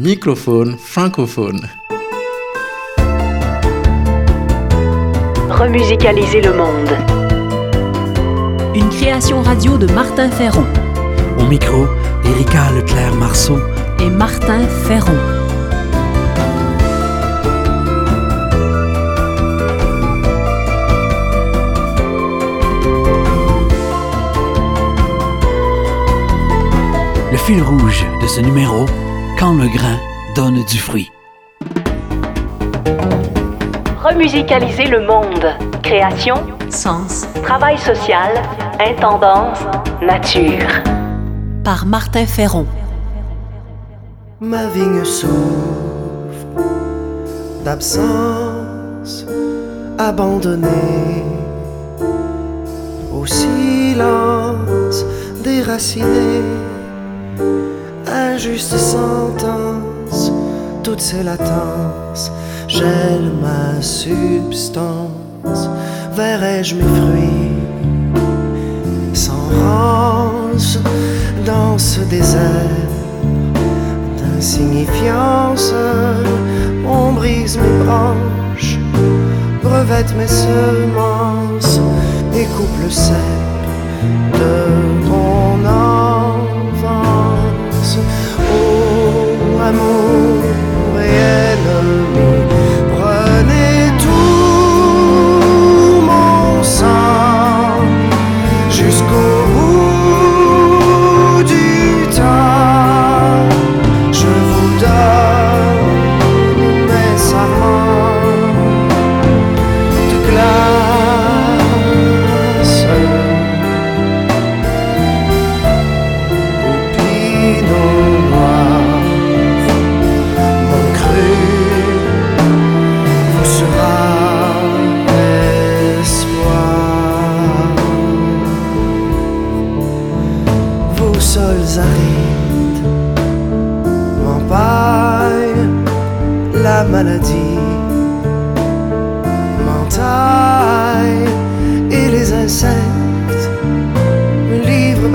Microphone francophone. Remusicaliser le monde. Une création radio de Martin Ferron Au micro, Erika Leclerc-Marceau. et Martin Ferron. Le fil rouge de ce numéro, quand le grain donne du fruit. Remusicaliser le monde. Création, Sens travail social, intendance, nature. par Martin Ferron. Ma vigne souffre d'absence abandonnée au silence déraciné. Injuste sentence, toutes ces latences, gèle ma substance, verrai-je mes fruits sans rance dans ce désert d'insignifiance? On brise mes branches, brevette mes semences et coupe le de amour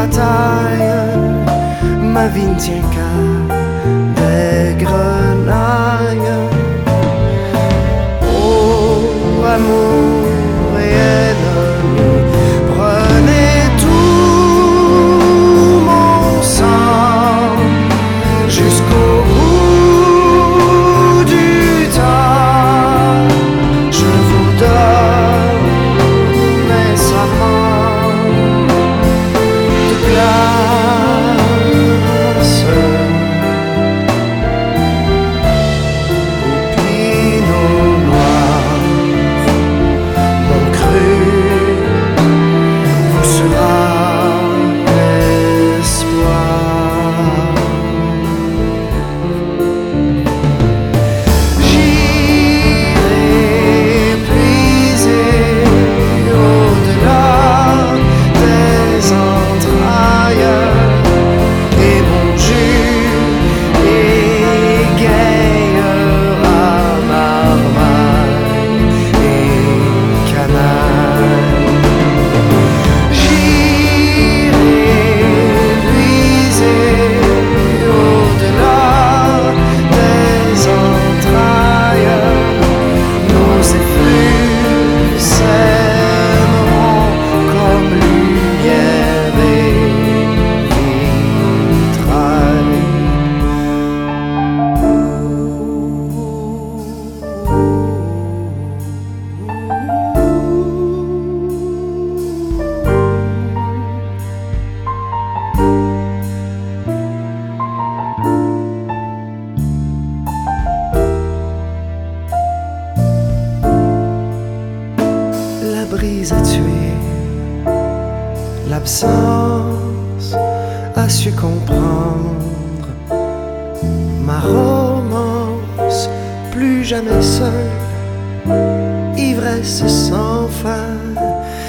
bataille. Ma vie ne tient qu'à des l'absence a su comprendre ma romance, plus jamais seule, ivresse sans fin,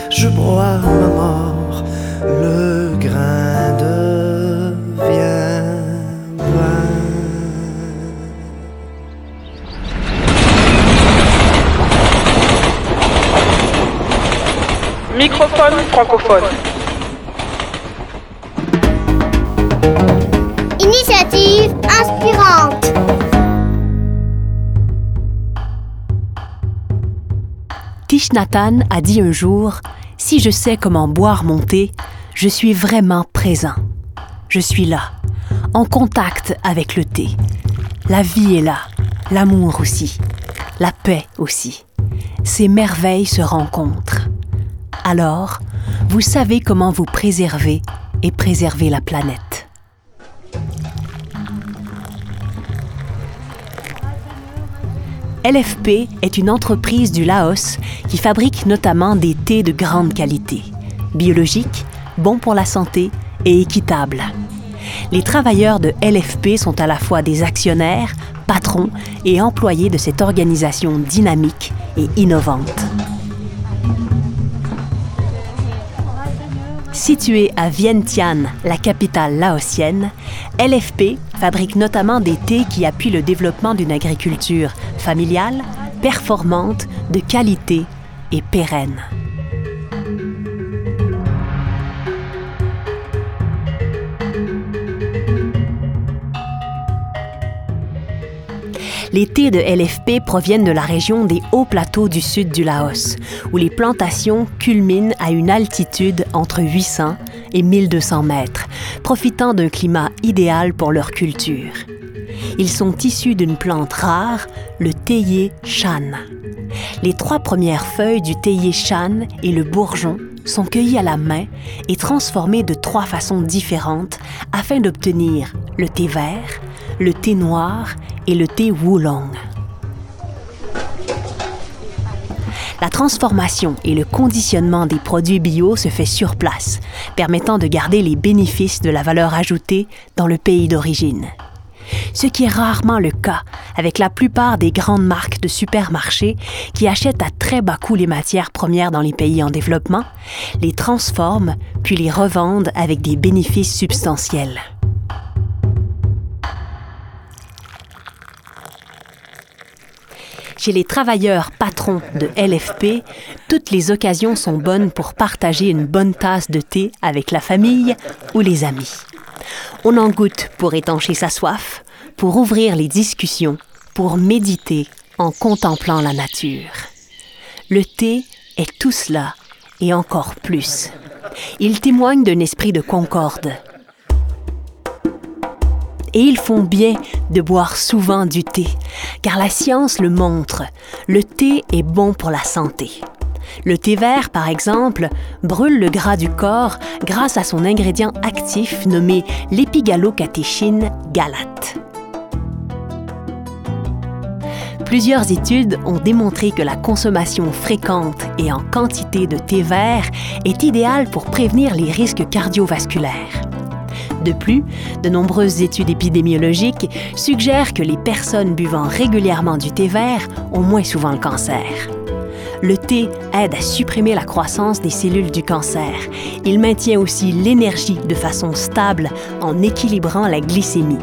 je broie ma mort, le grain devient. Microphone francophone. Hanh a dit un jour Si je sais comment boire mon thé, je suis vraiment présent. Je suis là, en contact avec le thé. La vie est là, l'amour aussi, la paix aussi. Ces merveilles se rencontrent. Alors, vous savez comment vous préserver et préserver la planète. LFP est une entreprise du Laos qui fabrique notamment des thés de grande qualité, biologiques, bons pour la santé et équitables. Les travailleurs de LFP sont à la fois des actionnaires, patrons et employés de cette organisation dynamique et innovante. Située à Vientiane, la capitale laotienne, LFP fabrique notamment des thés qui appuient le développement d'une agriculture familiale, performante, de qualité et pérenne. Les thés de LFP proviennent de la région des hauts plateaux du sud du Laos, où les plantations culminent à une altitude entre 800 et 1200 mètres, profitant d'un climat idéal pour leur culture. Ils sont issus d'une plante rare, le théier chan. Les trois premières feuilles du théier chan et le bourgeon sont cueillies à la main et transformées de trois façons différentes afin d'obtenir le thé vert, le thé noir et le thé Wulong. La transformation et le conditionnement des produits bio se fait sur place, permettant de garder les bénéfices de la valeur ajoutée dans le pays d'origine. Ce qui est rarement le cas avec la plupart des grandes marques de supermarchés qui achètent à très bas coût les matières premières dans les pays en développement, les transforment puis les revendent avec des bénéfices substantiels. Chez les travailleurs patrons de LFP, toutes les occasions sont bonnes pour partager une bonne tasse de thé avec la famille ou les amis. On en goûte pour étancher sa soif, pour ouvrir les discussions, pour méditer en contemplant la nature. Le thé est tout cela et encore plus. Il témoigne d'un esprit de concorde, et ils font bien de boire souvent du thé, car la science le montre. Le thé est bon pour la santé. Le thé vert, par exemple, brûle le gras du corps grâce à son ingrédient actif nommé l'épigalocatéchine galate. Plusieurs études ont démontré que la consommation fréquente et en quantité de thé vert est idéale pour prévenir les risques cardiovasculaires. De plus, de nombreuses études épidémiologiques suggèrent que les personnes buvant régulièrement du thé vert ont moins souvent le cancer. Le thé aide à supprimer la croissance des cellules du cancer. Il maintient aussi l'énergie de façon stable en équilibrant la glycémie.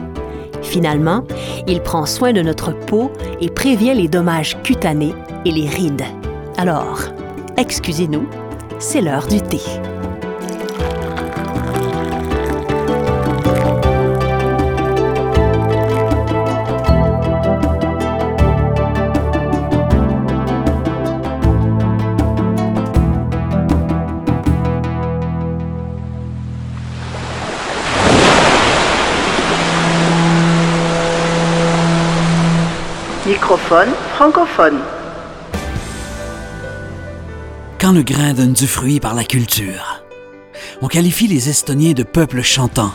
Finalement, il prend soin de notre peau et prévient les dommages cutanés et les rides. Alors, excusez-nous, c'est l'heure du thé. Microphone francophone. Quand le grain donne du fruit par la culture. On qualifie les Estoniens de peuple chantant,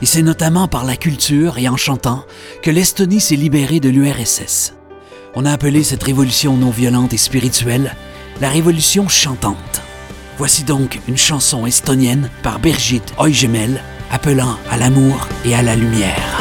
et c'est notamment par la culture et en chantant que l'Estonie s'est libérée de l'URSS. On a appelé cette révolution non violente et spirituelle la révolution chantante. Voici donc une chanson estonienne par Birgit Oigemel appelant à l'amour et à la lumière.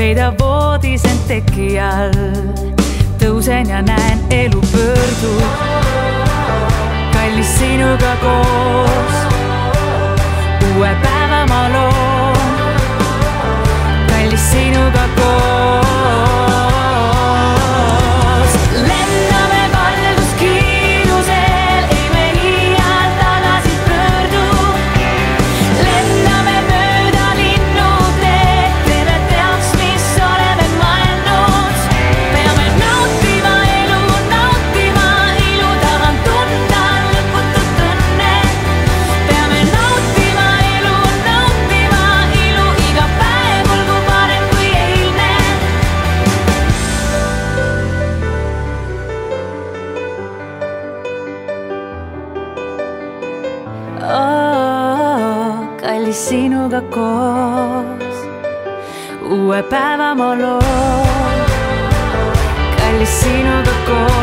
Ei peida voodisen tekijal. tõusen ja näen elu pöördub, kallis sinuga koos. uue päeva ma loon, koos. uue päeva ma loon, kallis sinuga koos.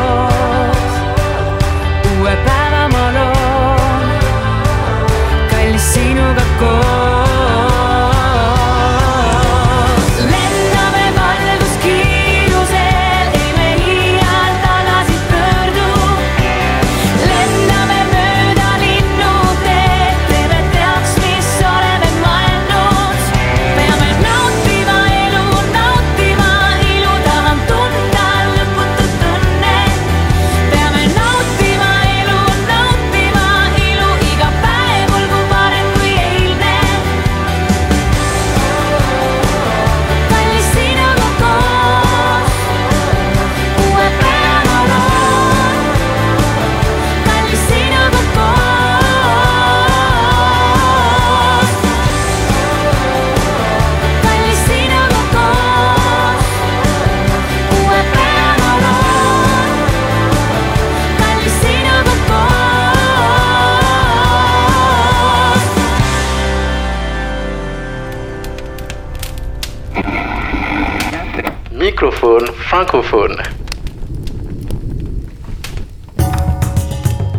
Francophone.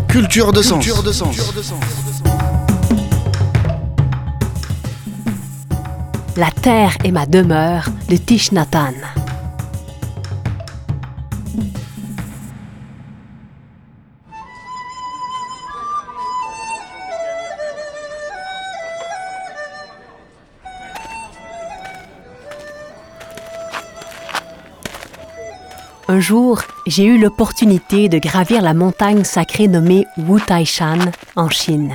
Culture de sens. La terre est ma demeure de Thich Un jour, j'ai eu l'opportunité de gravir la montagne sacrée nommée Wu Taishan en Chine.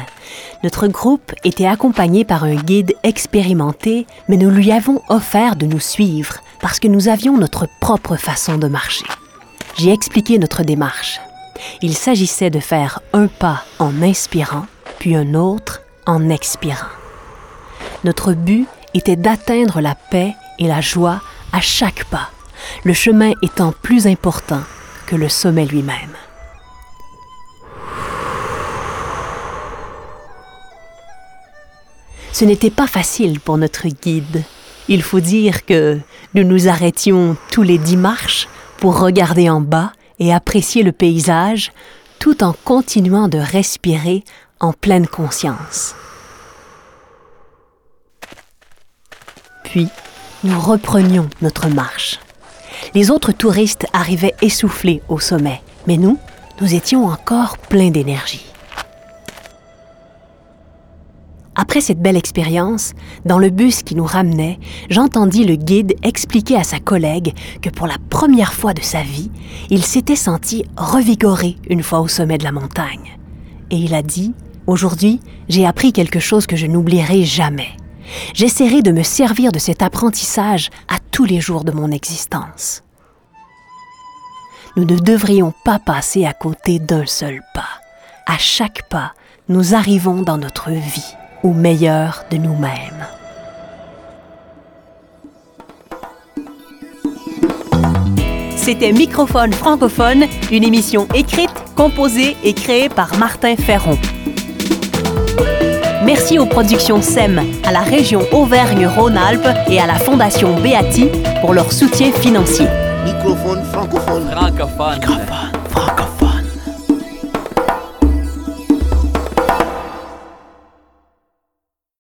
Notre groupe était accompagné par un guide expérimenté, mais nous lui avons offert de nous suivre parce que nous avions notre propre façon de marcher. J'ai expliqué notre démarche. Il s'agissait de faire un pas en inspirant, puis un autre en expirant. Notre but était d'atteindre la paix et la joie à chaque pas, le chemin étant plus important que le sommet lui-même. Ce n'était pas facile pour notre guide. Il faut dire que nous nous arrêtions tous les dix marches pour regarder en bas et apprécier le paysage tout en continuant de respirer en pleine conscience. Puis, nous reprenions notre marche. Les autres touristes arrivaient essoufflés au sommet, mais nous, nous étions encore pleins d'énergie. Après cette belle expérience, dans le bus qui nous ramenait, j'entendis le guide expliquer à sa collègue que pour la première fois de sa vie, il s'était senti revigoré une fois au sommet de la montagne. Et il a dit, Aujourd'hui, j'ai appris quelque chose que je n'oublierai jamais. J'essaierai de me servir de cet apprentissage à tous les jours de mon existence. Nous ne devrions pas passer à côté d'un seul pas. À chaque pas, nous arrivons dans notre vie au meilleur de nous-mêmes. C'était Microphone francophone, une émission écrite, composée et créée par Martin Ferron. Merci aux productions SEM, à la région Auvergne-Rhône-Alpes et à la Fondation Beati pour leur soutien financier. Microphone francophone. Francophone. Francophone.